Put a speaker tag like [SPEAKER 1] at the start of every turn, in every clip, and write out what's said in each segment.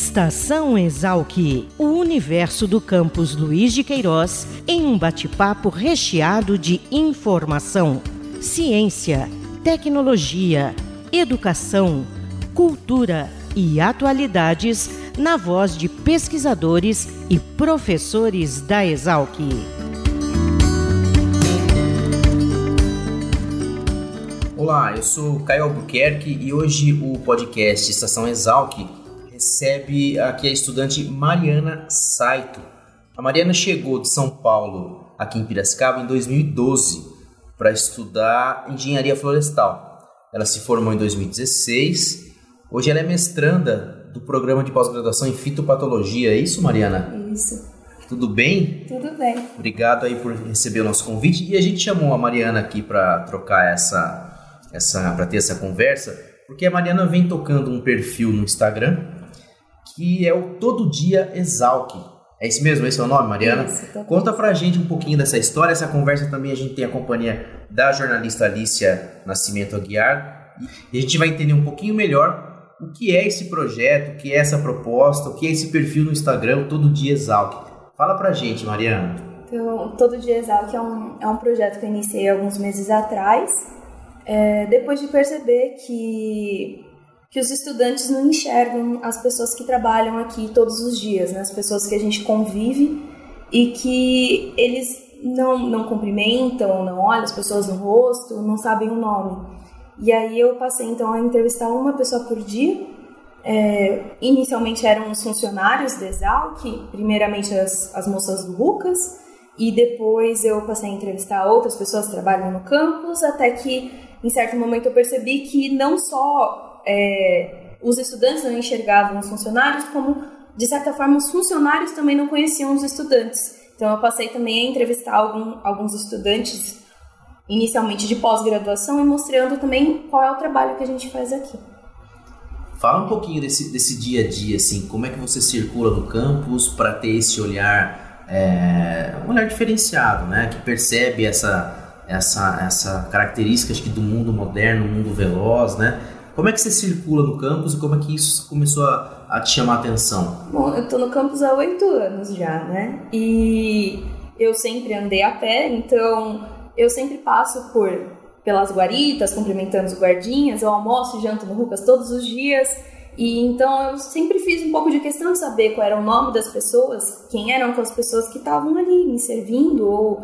[SPEAKER 1] Estação Exalc, o universo do campus Luiz de Queiroz, em um bate-papo recheado de informação, ciência, tecnologia, educação, cultura e atualidades na voz de pesquisadores e professores da Exalc.
[SPEAKER 2] Olá, eu sou Caio Albuquerque e hoje o podcast Estação Exalc recebe aqui a estudante Mariana Saito. A Mariana chegou de São Paulo, aqui em Piracicaba, em 2012, para estudar engenharia florestal. Ela se formou em 2016. Hoje ela é mestranda do programa de pós-graduação em fitopatologia. É isso, Mariana?
[SPEAKER 3] Isso.
[SPEAKER 2] Tudo bem?
[SPEAKER 3] Tudo bem.
[SPEAKER 2] Obrigado aí por receber o nosso convite. E a gente chamou a Mariana aqui para trocar essa, essa para ter essa conversa, porque a Mariana vem tocando um perfil no Instagram que é o Todo Dia Exalc. É isso mesmo? Esse é o nome, Mariana?
[SPEAKER 3] Isso,
[SPEAKER 2] Conta pra gente um pouquinho dessa história. Essa conversa também a gente tem a companhia da jornalista Alicia Nascimento Aguiar. E a gente vai entender um pouquinho melhor o que é esse projeto, o que é essa proposta, o que é esse perfil no Instagram, Todo Dia Exalc. Fala pra gente, Mariana.
[SPEAKER 3] Então, Todo Dia Exalc é um, é um projeto que eu iniciei alguns meses atrás, é, depois de perceber que que os estudantes não enxergam as pessoas que trabalham aqui todos os dias, né? as pessoas que a gente convive e que eles não, não cumprimentam, não olham as pessoas no rosto, não sabem o nome. E aí eu passei então a entrevistar uma pessoa por dia. É, inicialmente eram os funcionários da Exalc, primeiramente as, as moças Lucas, e depois eu passei a entrevistar outras pessoas que trabalham no campus, até que em certo momento eu percebi que não só é, os estudantes não enxergavam os funcionários, como, de certa forma, os funcionários também não conheciam os estudantes. Então, eu passei também a entrevistar algum, alguns estudantes, inicialmente de pós-graduação, e mostrando também qual é o trabalho que a gente faz aqui.
[SPEAKER 2] Fala um pouquinho desse, desse dia a dia, assim, como é que você circula no campus para ter esse olhar, é, um olhar diferenciado, né, que percebe essa, essa, essa característica acho que do mundo moderno, mundo veloz, né, como é que você circula no campus e como é que isso começou a, a te chamar a atenção?
[SPEAKER 3] Bom, eu tô no campus há oito anos já, né? E eu sempre andei a pé, então eu sempre passo por pelas guaritas, cumprimentando os guardinhas, eu almoço e janto no Rucas todos os dias. E então eu sempre fiz um pouco de questão de saber qual era o nome das pessoas, quem eram as pessoas que estavam ali me servindo ou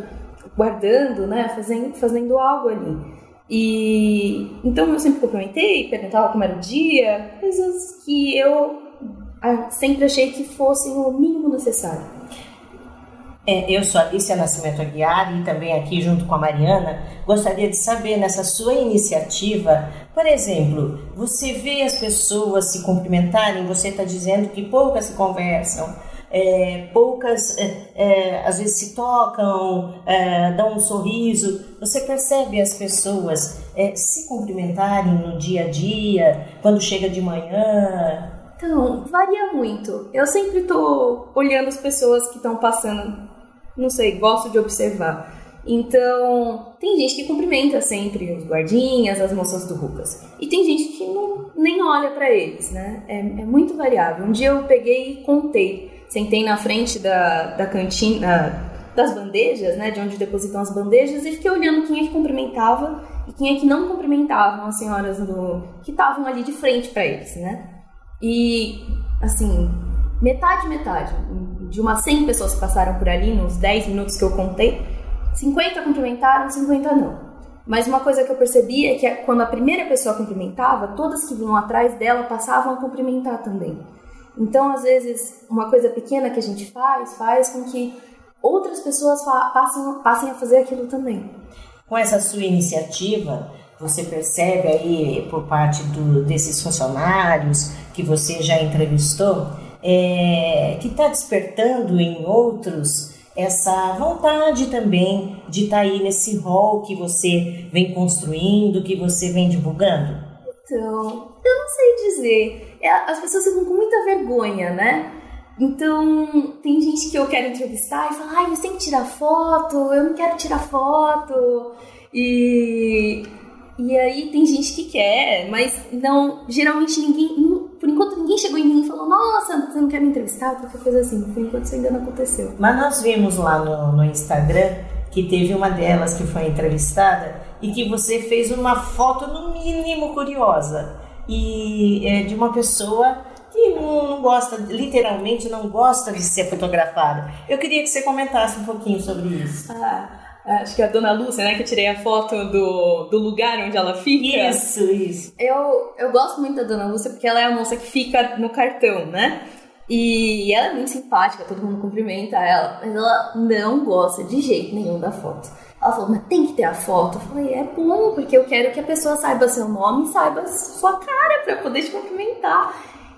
[SPEAKER 3] guardando, né, fazendo, fazendo algo ali. E então eu sempre cumprimentei, perguntava como era o dia, coisas que eu ah, sempre achei que fossem o mínimo necessário.
[SPEAKER 4] É, eu sou Alicia Nascimento Aguiar e também aqui junto com a Mariana, gostaria de saber nessa sua iniciativa, por exemplo, você vê as pessoas se cumprimentarem, você está dizendo que poucas se conversam, é, poucas é, é, às vezes se tocam, é, dão um sorriso. Você percebe as pessoas é, se cumprimentarem no dia a dia, quando chega de manhã?
[SPEAKER 3] Então, varia muito. Eu sempre estou olhando as pessoas que estão passando, não sei, gosto de observar. Então, tem gente que cumprimenta sempre os guardinhas, as moças do Rucas. E tem gente que não, nem olha para eles, né? É, é, muito variável. Um dia eu peguei e contei sentei na frente da, da cantina, das bandejas, né, de onde depositam as bandejas, e fiquei olhando quem é que cumprimentava e quem é que não cumprimentava as senhoras do, que estavam ali de frente para eles, né? E, assim, metade, metade. De umas 100 pessoas que passaram por ali, nos 10 minutos que eu contei, 50 cumprimentaram, 50 não. Mas uma coisa que eu percebi é que quando a primeira pessoa cumprimentava, todas que vinham atrás dela passavam a cumprimentar também. Então, às vezes, uma coisa pequena que a gente faz, faz com que outras pessoas passem, passem a fazer aquilo também.
[SPEAKER 4] Com essa sua iniciativa, você percebe aí por parte do, desses funcionários que você já entrevistou, é, que está despertando em outros essa vontade também de estar tá aí nesse rol que você vem construindo, que você vem divulgando?
[SPEAKER 3] Então, eu não sei dizer. É, as pessoas ficam com muita vergonha, né? Então, tem gente que eu quero entrevistar e fala, ai, você tem que tirar foto, eu não quero tirar foto. E, e aí tem gente que quer, mas não, geralmente ninguém, por enquanto ninguém chegou em mim e falou: Nossa, você não quer me entrevistar? Qualquer coisa assim. Por enquanto isso ainda não aconteceu.
[SPEAKER 4] Mas nós vimos lá no, no Instagram que teve uma delas que foi entrevistada e que você fez uma foto, no mínimo, curiosa. E é de uma pessoa que não, gosta, literalmente não gosta de ser fotografada. Eu queria que você comentasse um pouquinho sobre isso.
[SPEAKER 3] Ah. Acho que é a Dona Lúcia, né? Que eu tirei a foto do, do lugar onde ela fica.
[SPEAKER 4] Isso, isso.
[SPEAKER 3] Eu, eu gosto muito da Dona Lúcia porque ela é a moça que fica no cartão, né? E ela é muito simpática, todo mundo cumprimenta ela, mas ela não gosta de jeito nenhum da foto. Ela falou, mas tem que ter a foto. Eu falei, é bom, porque eu quero que a pessoa saiba seu nome e saiba sua cara pra poder te cumprimentar.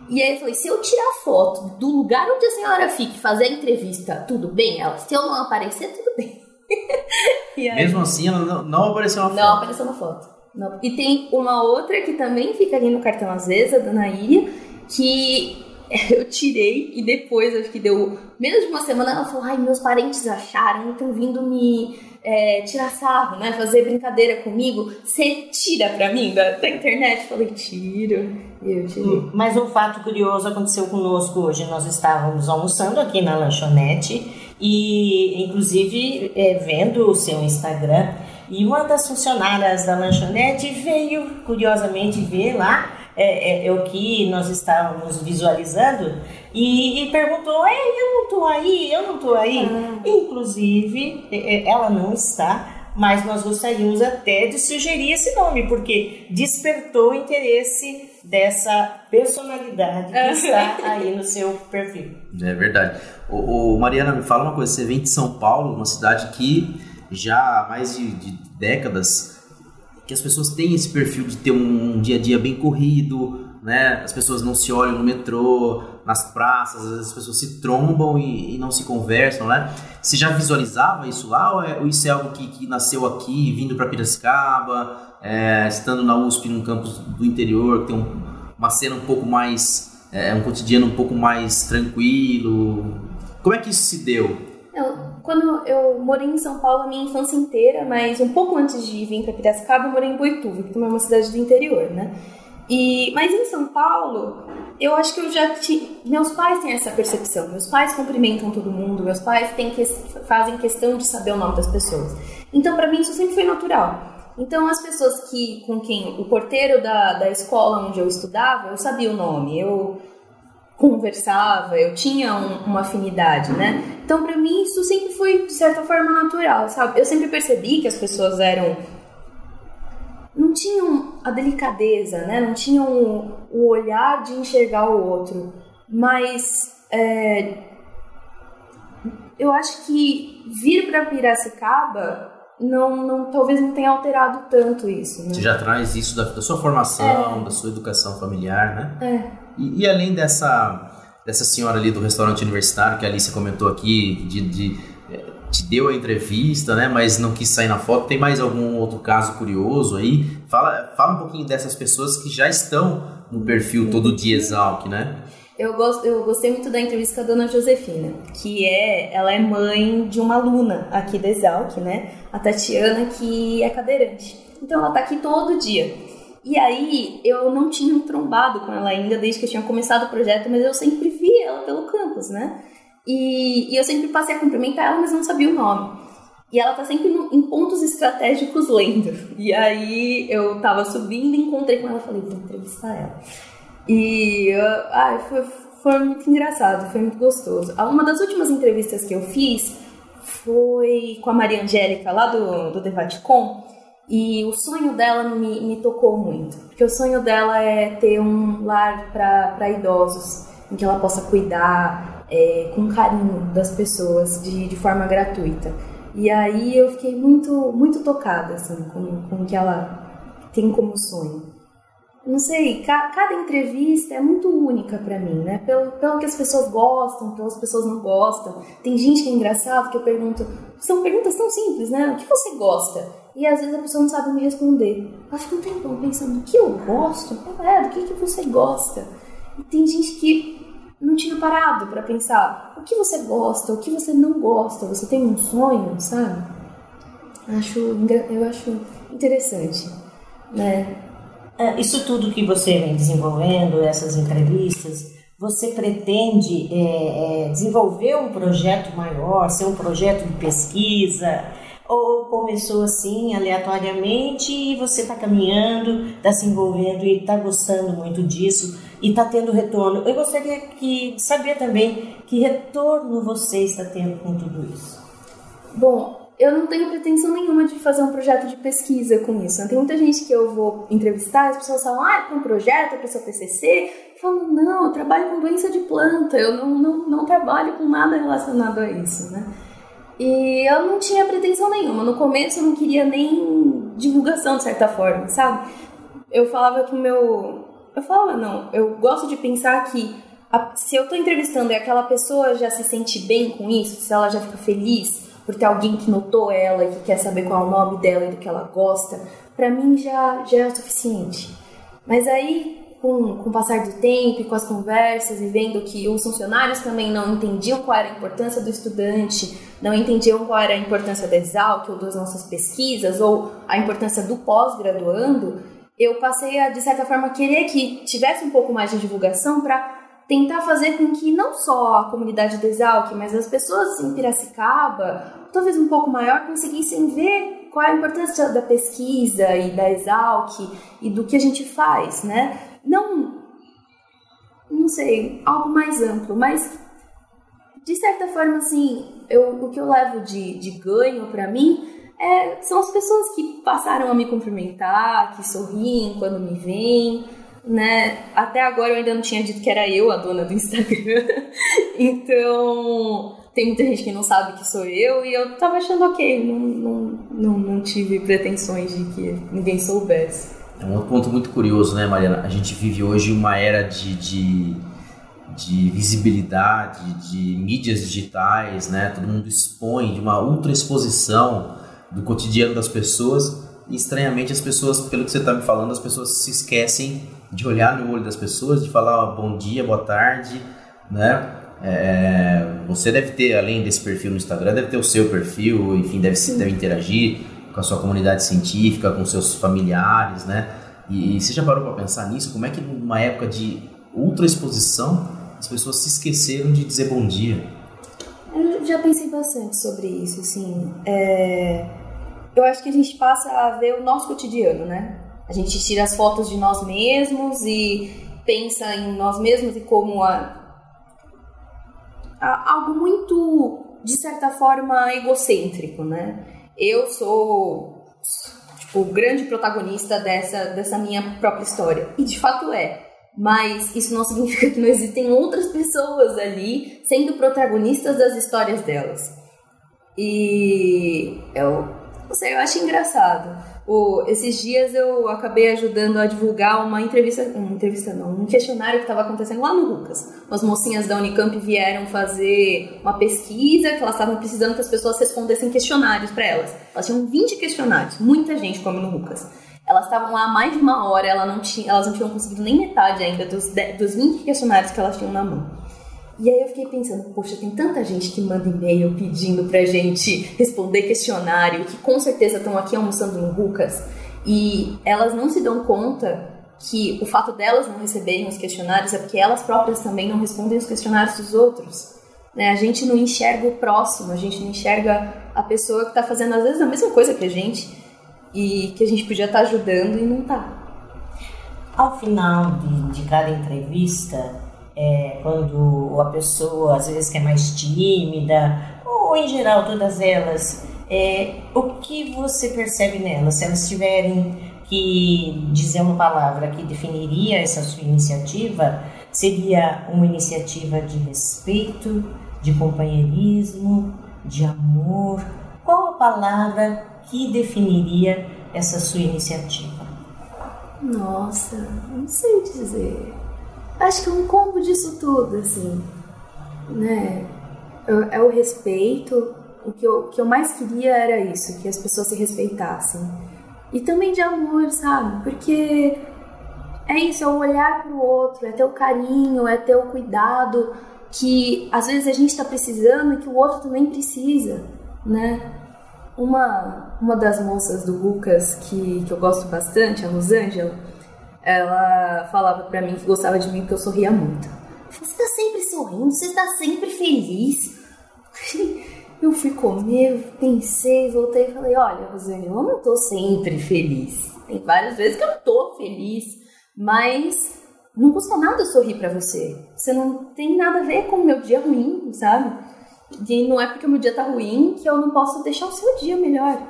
[SPEAKER 3] E aí eu falei, se eu tirar foto do lugar onde a senhora fica e fazer a entrevista, tudo bem? Ela, se eu não aparecer, tudo bem.
[SPEAKER 2] aí, Mesmo assim, ela não, não apareceu na foto.
[SPEAKER 3] Não apareceu na foto. Não. E tem uma outra que também fica ali no cartão às vezes, a dona Iria, que eu tirei e depois, acho que deu menos de uma semana, ela falou: ai, meus parentes acharam, estão vindo me é, tirar sarro, né? Fazer brincadeira comigo. Você tira pra mim da, da internet? Eu falei: tiro. Eu tirei.
[SPEAKER 4] Mas um fato curioso aconteceu conosco hoje. Nós estávamos almoçando aqui na lanchonete e inclusive é, vendo o seu Instagram e uma das funcionárias da lanchonete veio curiosamente ver lá é, é, é o que nós estávamos visualizando e, e perguntou, Ei, eu não estou aí, eu não estou aí. Ah. Inclusive, é, é, ela não está, mas nós gostaríamos até de sugerir esse nome, porque despertou o interesse dessa personalidade que está aí no seu perfil.
[SPEAKER 2] É verdade. O, Mariana, me fala uma coisa, você vem de São Paulo, uma cidade que já há mais de, de décadas que as pessoas têm esse perfil de ter um dia a dia bem corrido, né? As pessoas não se olham no metrô, nas praças, as pessoas se trombam e, e não se conversam, né? Você já visualizava isso lá ou, é, ou isso é algo que, que nasceu aqui, vindo para Piracicaba, é, estando na USP, num campus do interior, que tem um, uma cena um pouco mais, é, um cotidiano um pouco mais tranquilo? Como é que isso se deu?
[SPEAKER 3] Eu, quando eu morei em São Paulo a minha infância inteira, mas um pouco antes de vir para Piracicaba, eu morei em Boituva, que também é uma cidade do interior, né? E, mas em São Paulo, eu acho que eu já tinha. Meus pais têm essa percepção. Meus pais cumprimentam todo mundo, meus pais têm que, fazem questão de saber o nome das pessoas. Então, para mim, isso sempre foi natural. Então, as pessoas que com quem o porteiro da, da escola onde eu estudava, eu sabia o nome, eu conversava, eu tinha um, uma afinidade, né? Então, para mim, isso sempre foi de certa forma natural, sabe? Eu sempre percebi que as pessoas eram não tinham a delicadeza, né? Não tinham o, olhar de enxergar o outro, mas é, eu acho que vir para Piracicaba não, não, talvez não tenha alterado tanto isso. Né?
[SPEAKER 2] Você já traz isso da, da sua formação, é. da sua educação familiar, né?
[SPEAKER 3] É.
[SPEAKER 2] E, e, além dessa, dessa senhora ali do restaurante universitário que a Alice comentou aqui, de, de, eh, te deu a entrevista, né, mas não quis sair na foto, tem mais algum outro caso curioso aí? Fala, fala um pouquinho dessas pessoas que já estão no perfil todo dia Exalc, né?
[SPEAKER 3] Eu, gost, eu gostei muito da entrevista com a dona Josefina, que é, ela é mãe de uma aluna aqui da Exalc, né? A Tatiana, que é cadeirante. Então ela tá aqui todo dia. E aí eu não tinha trombado com ela ainda desde que eu tinha começado o projeto, mas eu sempre vi ela pelo campus, né? E, e eu sempre passei a cumprimentar ela, mas não sabia o nome. E ela tá sempre no, em pontos estratégicos lendo. E aí eu tava subindo, encontrei com ela falei, vou entrevistar ela. E ai, foi, foi muito engraçado, foi muito gostoso. Uma das últimas entrevistas que eu fiz foi com a Maria Angélica, lá do, do Devaticom. E o sonho dela me, me tocou muito, porque o sonho dela é ter um lar para idosos, em que ela possa cuidar é, com carinho das pessoas de, de forma gratuita. E aí eu fiquei muito, muito tocada assim, com, com o que ela tem como sonho. Não sei, ca, cada entrevista é muito única para mim, né? Pelo, pelo que as pessoas gostam, pelas pessoas não gostam. Tem gente que é engraçado que eu pergunto, são perguntas tão simples, né? O que você gosta? E às vezes a pessoa não sabe me responder. Ela fica um tempão pensando, o que eu gosto? É, do que, que você gosta? E tem gente que não tinha parado para pensar o que você gosta, o que você não gosta. Você tem um sonho, sabe? Acho, eu acho interessante, né?
[SPEAKER 4] É, isso tudo que você vem desenvolvendo, essas entrevistas, você pretende é, é, desenvolver um projeto maior, ser um projeto de pesquisa? Ou começou assim, aleatoriamente, e você está caminhando, está se envolvendo e está gostando muito disso e está tendo retorno? Eu gostaria que, de saber também que retorno você está tendo com tudo isso.
[SPEAKER 3] Bom, eu não tenho pretensão nenhuma de fazer um projeto de pesquisa com isso. Tem muita gente que eu vou entrevistar, as pessoas falam, ah, é para um projeto, é para o seu TCC. Eu falo, não, eu trabalho com doença de planta, eu não, não, não trabalho com nada relacionado a isso, né? E eu não tinha pretensão nenhuma. No começo eu não queria nem divulgação, de certa forma, sabe? Eu falava que o meu. Eu falava, não, eu gosto de pensar que a... se eu tô entrevistando e aquela pessoa já se sente bem com isso, se ela já fica feliz por ter alguém que notou ela e que quer saber qual é o nome dela e do que ela gosta, para mim já, já é o suficiente. Mas aí, com, com o passar do tempo e com as conversas e vendo que os funcionários também não entendiam qual era a importância do estudante, não entendiam qual era a importância da Exalc ou das nossas pesquisas ou a importância do pós-graduando, eu passei a, de certa forma, querer que tivesse um pouco mais de divulgação para tentar fazer com que não só a comunidade do Exalc, mas as pessoas em Piracicaba, talvez um pouco maior, conseguissem ver qual é a importância da pesquisa e da Exalc e do que a gente faz, né? Não, não sei, algo mais amplo, mas de certa forma, assim, eu, o que eu levo de, de ganho para mim é, são as pessoas que passaram a me cumprimentar, que sorriem quando me veem, né? Até agora eu ainda não tinha dito que era eu a dona do Instagram. então, tem muita gente que não sabe que sou eu e eu tava achando ok, não, não, não, não tive pretensões de que ninguém soubesse.
[SPEAKER 2] É um outro ponto muito curioso, né, Mariana? A gente vive hoje uma era de, de, de visibilidade, de mídias digitais, né? Todo mundo expõe de uma ultra exposição do cotidiano das pessoas e estranhamente as pessoas, pelo que você está me falando, as pessoas se esquecem de olhar no olho das pessoas, de falar bom dia, boa tarde, né? É, você deve ter, além desse perfil no Instagram, deve ter o seu perfil, enfim, deve, deve interagir com a sua comunidade científica, com seus familiares, né? E, e você já parou para pensar nisso? Como é que numa época de ultra exposição as pessoas se esqueceram de dizer bom dia?
[SPEAKER 3] Eu já pensei bastante sobre isso, assim. É... Eu acho que a gente passa a ver o nosso cotidiano, né? A gente tira as fotos de nós mesmos e pensa em nós mesmos e como a, a, algo muito, de certa forma, egocêntrico, né? Eu sou tipo, o grande protagonista dessa, dessa minha própria história. E de fato é. Mas isso não significa que não existem outras pessoas ali sendo protagonistas das histórias delas. E eu, não sei, eu acho engraçado. O, esses dias eu acabei ajudando a divulgar uma entrevista, uma entrevista não, um questionário que estava acontecendo lá no Lucas. As mocinhas da Unicamp vieram fazer uma pesquisa que elas estavam precisando que as pessoas respondessem questionários para elas. Elas tinham 20 questionários, muita gente come no Lucas. Elas estavam lá há mais de uma hora, não elas não tinham conseguido nem metade ainda dos, dos 20 questionários que elas tinham na mão. E aí eu fiquei pensando, poxa, tem tanta gente que manda e-mail pedindo pra gente responder questionário, que com certeza estão aqui almoçando no Rucas, e elas não se dão conta que o fato delas não receberem os questionários é porque elas próprias também não respondem os questionários dos outros. Né? A gente não enxerga o próximo, a gente não enxerga a pessoa que está fazendo às vezes a mesma coisa que a gente e que a gente podia estar tá ajudando e não está.
[SPEAKER 4] Ao final de, de cada entrevista, é, quando a pessoa às vezes que é mais tímida, ou em geral todas elas, é, o que você percebe nelas? Se elas tiverem que dizer uma palavra que definiria essa sua iniciativa, seria uma iniciativa de respeito, de companheirismo, de amor. Qual a palavra que definiria essa sua iniciativa?
[SPEAKER 3] Nossa, não sei dizer. Acho que é um combo disso tudo, assim, né? É, é o respeito. O que eu, que eu mais queria era isso, que as pessoas se respeitassem. E também de amor, sabe? Porque é isso, é o olhar pro outro, é ter o carinho, é ter o cuidado que às vezes a gente está precisando e que o outro também precisa, né? Uma, uma das moças do Lucas que, que eu gosto bastante, a Rosângela, ela falava para mim que gostava de mim porque eu sorria muito. Você está sempre sorrindo, você está sempre feliz. Eu fui comer, pensei, voltei e falei: Olha, Rosane, eu não tô sempre feliz. Tem várias vezes que eu não tô feliz, mas não custa nada sorrir para você. Você não tem nada a ver com o meu dia ruim, sabe? E não é porque o meu dia tá ruim que eu não posso deixar o seu dia melhor,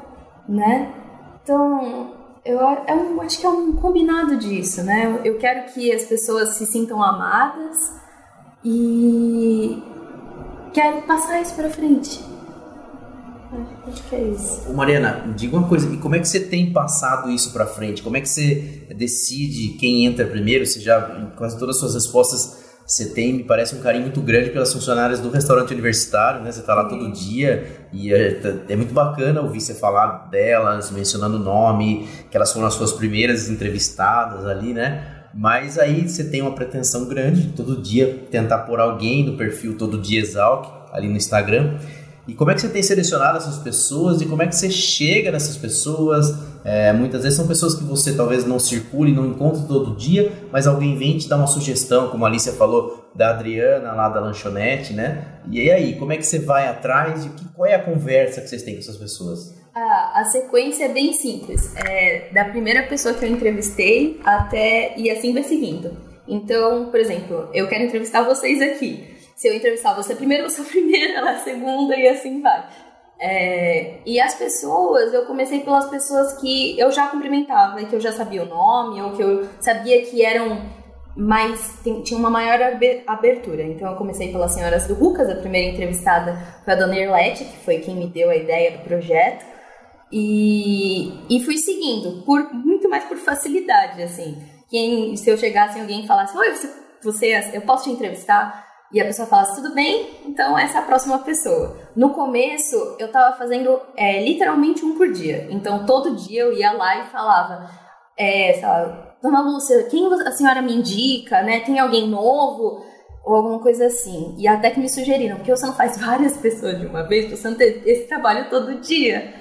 [SPEAKER 3] né? Então, eu, eu acho que é um combinado disso, né? Eu quero que as pessoas se sintam amadas e quero passar isso para frente. Acho que é isso.
[SPEAKER 2] Mariana, diga uma coisa, e como é que você tem passado isso para frente? Como é que você decide quem entra primeiro? Você já, quase todas as suas respostas, você tem, me parece, um carinho muito grande pelas funcionárias do restaurante universitário, né? Você está lá todo dia e é, é, muito bacana ouvir você falar delas, mencionando o nome, que elas foram as suas primeiras entrevistadas ali, né? Mas aí você tem uma pretensão grande, todo dia tentar pôr alguém no perfil Todo Dia Exalc, ali no Instagram. E como é que você tem selecionado essas pessoas e como é que você chega nessas pessoas? É, muitas vezes são pessoas que você talvez não circule, não encontre todo dia, mas alguém vem te dar uma sugestão, como a Alicia falou da Adriana lá da lanchonete, né? E aí, como é que você vai atrás e que, qual é a conversa que vocês têm com essas pessoas?
[SPEAKER 3] a sequência é bem simples. É da primeira pessoa que eu entrevistei até. e assim vai seguindo. Então, por exemplo, eu quero entrevistar vocês aqui. Se eu entrevistar você primeiro, você a primeira, ela a segunda e assim vai. É, e as pessoas, eu comecei pelas pessoas que eu já cumprimentava, que eu já sabia o nome, ou que eu sabia que eram mais. tinha uma maior abertura. Então eu comecei pelas senhoras do Rucas, a primeira entrevistada foi a dona Irlete, que foi quem me deu a ideia do projeto. E, e fui seguindo, por muito mais por facilidade, assim. Quem, se eu chegasse e alguém falasse, oi, você, você, eu posso te entrevistar? E a pessoa falasse, tudo bem, então essa é a próxima pessoa. No começo, eu tava fazendo é, literalmente um por dia. Então, todo dia eu ia lá e falava, é, sei lá, Dona Lúcia, quem a senhora me indica, né? Tem alguém novo? Ou alguma coisa assim. E até que me sugeriram, porque você não faz várias pessoas de uma vez, você não ter esse trabalho todo dia.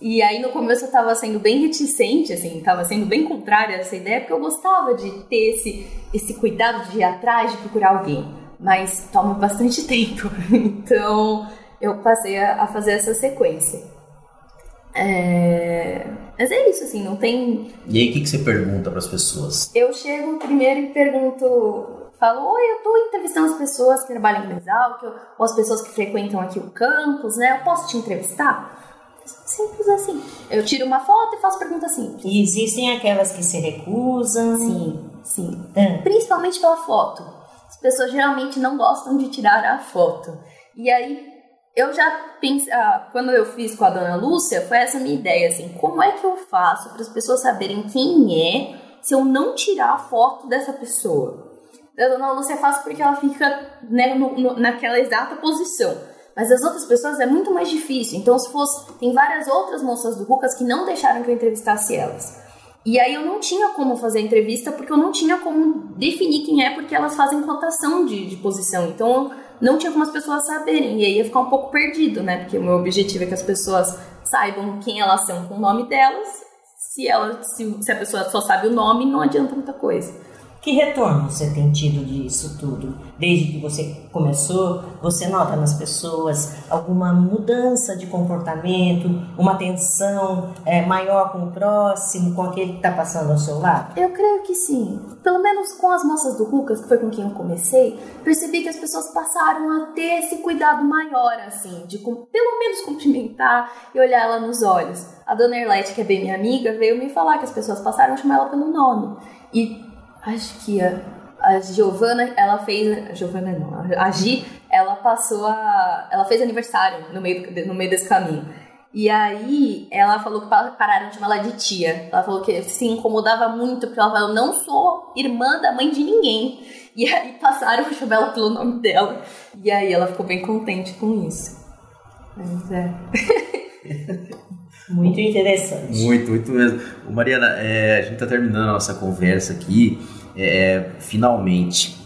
[SPEAKER 3] E aí no começo eu tava sendo bem reticente, assim, tava sendo bem contrária a essa ideia, porque eu gostava de ter esse, esse cuidado de ir atrás, de procurar alguém mas toma bastante tempo. Então eu passei a, a fazer essa sequência. É... Mas é isso, assim, não tem.
[SPEAKER 2] E aí, o que, que você pergunta para as pessoas?
[SPEAKER 3] Eu chego primeiro e pergunto, falo, oi, eu tô entrevistando as pessoas que trabalham no Exalc, ou as pessoas que frequentam aqui o campus, né? Eu posso te entrevistar? Simples assim. Eu tiro uma foto e faço perguntas simples.
[SPEAKER 4] E existem aquelas que se recusam?
[SPEAKER 3] Sim, sim. Hum. Principalmente pela foto as pessoas geralmente não gostam de tirar a foto. E aí eu já pensei, ah, quando eu fiz com a dona Lúcia, foi essa minha ideia, assim, como é que eu faço para as pessoas saberem quem é se eu não tirar a foto dessa pessoa? A dona Lúcia fácil porque ela fica né, no, no, naquela exata posição. Mas as outras pessoas é muito mais difícil. Então, se fosse. Tem várias outras moças do Rucas que não deixaram que eu entrevistasse elas. E aí eu não tinha como fazer entrevista porque eu não tinha como definir quem é, porque elas fazem cotação de, de posição. Então não tinha como as pessoas saberem. E aí ia ficar um pouco perdido, né? Porque o meu objetivo é que as pessoas saibam quem elas são com o nome delas. Se, ela, se, se a pessoa só sabe o nome, não adianta muita coisa.
[SPEAKER 4] Que retorno você tem tido disso tudo? Desde que você começou, você nota nas pessoas alguma mudança de comportamento, uma atenção é, maior com o próximo, com aquele que está passando ao seu lado?
[SPEAKER 3] Eu creio que sim. Pelo menos com as moças do Lucas, que foi com quem eu comecei, percebi que as pessoas passaram a ter esse cuidado maior, assim, de pelo menos cumprimentar e olhar ela nos olhos. A dona Erlete, que é bem minha amiga, veio me falar que as pessoas passaram a chamar ela pelo nome. E acho que a, a Giovana, ela fez. A Giovana não, a Gi, ela passou a. Ela fez aniversário no meio, no meio desse caminho. E aí ela falou que pararam de chamar ela de tia. Ela falou que se incomodava muito, porque ela falou, não sou irmã da mãe de ninguém. E aí passaram a chamar ela pelo nome dela. E aí ela ficou bem contente com isso. Mas é.
[SPEAKER 4] Muito interessante.
[SPEAKER 2] Muito, muito mesmo. Mariana, é, a gente está terminando a nossa conversa aqui. É, finalmente,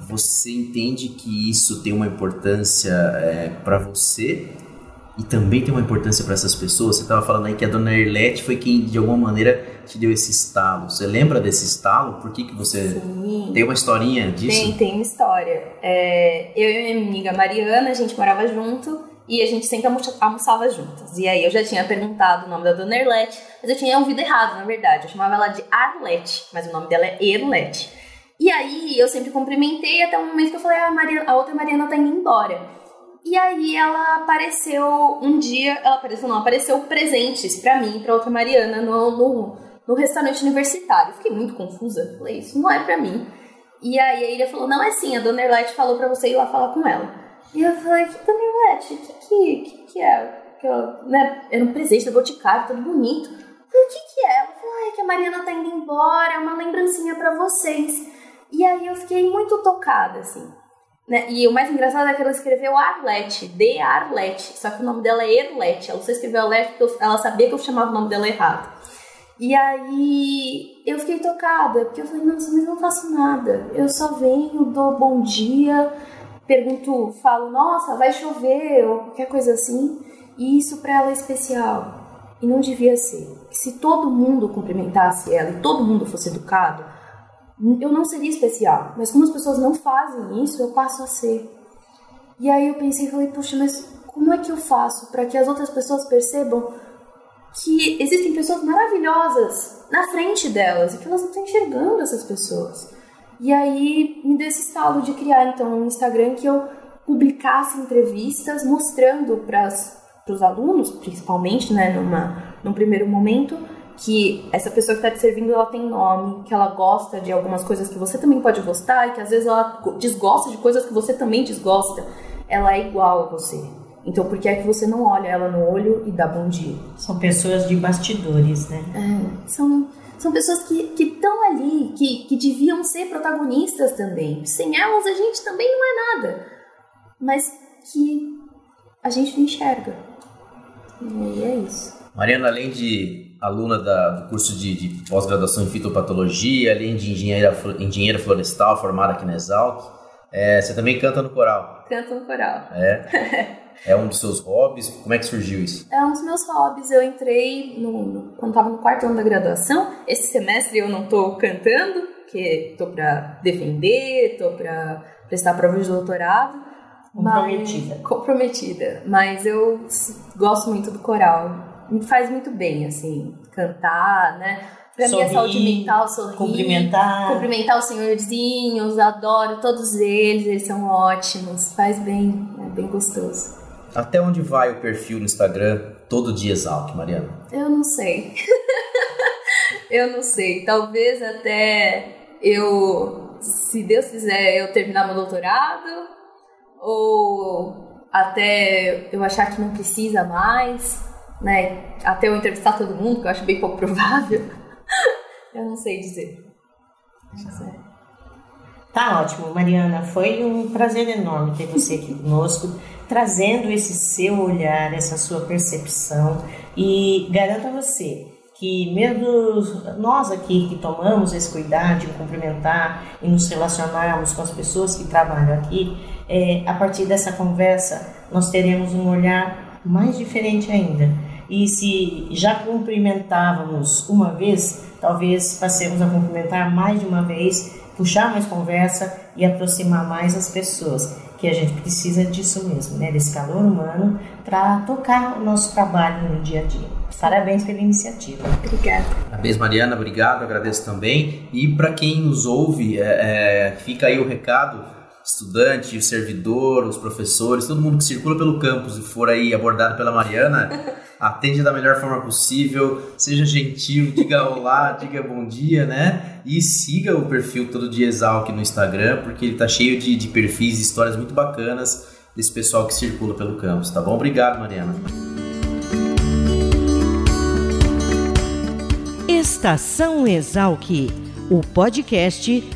[SPEAKER 2] você entende que isso tem uma importância é, para você? e também tem uma importância para essas pessoas. Você estava falando aí que a dona Erlete foi quem, de alguma maneira, te deu esse estalo. Você lembra desse estalo? Por que, que você. Sim. Tem uma historinha disso?
[SPEAKER 3] Tem, tem uma história. É, eu e minha amiga Mariana, a gente morava junto e a gente sempre almoçava juntas. E aí eu já tinha perguntado o nome da dona Erlete, mas eu tinha ouvido errado, na verdade. Eu chamava ela de Arlete, mas o nome dela é Erlete. E aí eu sempre cumprimentei até o momento que eu falei, ah, a, Maria, a outra Mariana tá indo embora. E aí ela apareceu um dia, ela apareceu não, apareceu presentes para mim, para outra Mariana no, no, no, restaurante universitário. Fiquei muito confusa, falei, isso não é para mim. E aí a Ilha falou, não é sim, a Dona Erlete falou para você ir lá falar com ela. E eu falei, que Dona Erlete, o que, que, que, que é? Que eu, né, era um presente da Boticário, tudo bonito. Eu falei, o que que é? Ela falou, é que a Mariana tá indo embora, é uma lembrancinha para vocês. E aí eu fiquei muito tocada, assim. Né? E o mais engraçado é que ela escreveu Arlete, de Arlete, só que o nome dela é Erlete. Ela só escreveu Arlete porque ela sabia que eu chamava o nome dela errado. E aí eu fiquei tocada, porque eu falei, nossa, mas não faço nada. Eu só venho, dou bom dia, pergunto, falo, nossa, vai chover, ou qualquer coisa assim. E isso para ela é especial. E não devia ser. Se todo mundo cumprimentasse ela e todo mundo fosse educado, eu não seria especial, mas como as pessoas não fazem isso, eu passo a ser. E aí eu pensei e falei, puxa, mas como é que eu faço para que as outras pessoas percebam que existem pessoas maravilhosas na frente delas e que elas não estão enxergando essas pessoas? E aí me deu esse estalo de criar então um Instagram que eu publicasse entrevistas mostrando para os alunos, principalmente, né, numa, num primeiro momento, que essa pessoa que está te servindo ela tem nome, que ela gosta de algumas coisas que você também pode gostar e que às vezes ela desgosta de coisas que você também desgosta, ela é igual a você. Então por que é que você não olha ela no olho e dá bom dia?
[SPEAKER 4] São pessoas de bastidores, né?
[SPEAKER 3] É, são, são pessoas que estão ali, que, que deviam ser protagonistas também. Sem elas a gente também não é nada. Mas que a gente não enxerga. E é isso.
[SPEAKER 2] Mariana, além de aluna da, do curso de, de pós-graduação em fitopatologia, além de engenheira, engenheira florestal formada aqui na Exalc, é, você também canta no coral?
[SPEAKER 3] Canto no coral.
[SPEAKER 2] É? é um dos seus hobbies? Como é que surgiu isso?
[SPEAKER 3] É um dos meus hobbies. Eu entrei no, no, quando estava no quarto ano da graduação. Esse semestre eu não estou cantando, porque estou para defender, estou para prestar prova de doutorado.
[SPEAKER 4] Comprometida.
[SPEAKER 3] Mas, comprometida. Mas eu gosto muito do coral me faz muito bem, assim, cantar, né? Pra sorrir, minha saúde mental, sorrir.
[SPEAKER 4] Cumprimentar.
[SPEAKER 3] Cumprimentar os senhorzinhos, adoro todos eles, eles são ótimos. Faz bem, é bem gostoso.
[SPEAKER 2] Até onde vai o perfil no Instagram Todo Dia Exalc, Mariana?
[SPEAKER 3] Eu não sei. eu não sei. Talvez até eu, se Deus quiser, eu terminar meu doutorado, ou até eu achar que não precisa mais né, até eu entrevistar todo mundo, que eu acho bem pouco provável. eu não sei dizer. Não sei.
[SPEAKER 4] Tá ótimo, Mariana. Foi um prazer enorme ter você aqui conosco, trazendo esse seu olhar, essa sua percepção. E garanto a você que mesmo nós aqui que tomamos esse cuidado de cumprimentar e nos relacionarmos com as pessoas que trabalham aqui, é, a partir dessa conversa nós teremos um olhar mais diferente ainda e se já cumprimentávamos uma vez, talvez passemos a cumprimentar mais de uma vez, puxar mais conversa e aproximar mais as pessoas, que a gente precisa disso mesmo, né? desse calor humano, para tocar o nosso trabalho no dia a dia. Parabéns pela iniciativa.
[SPEAKER 3] Obrigada.
[SPEAKER 2] Parabéns, Mariana. Obrigado. Agradeço também. E para quem nos ouve, é, é, fica aí o recado estudante, o servidor, os professores, todo mundo que circula pelo campus e for aí abordado pela Mariana, atende da melhor forma possível, seja gentil, diga olá, diga bom dia, né? E siga o perfil Todo Dia Exalc no Instagram, porque ele tá cheio de, de perfis e histórias muito bacanas desse pessoal que circula pelo campus, tá bom? Obrigado, Mariana.
[SPEAKER 1] Estação Exalc o podcast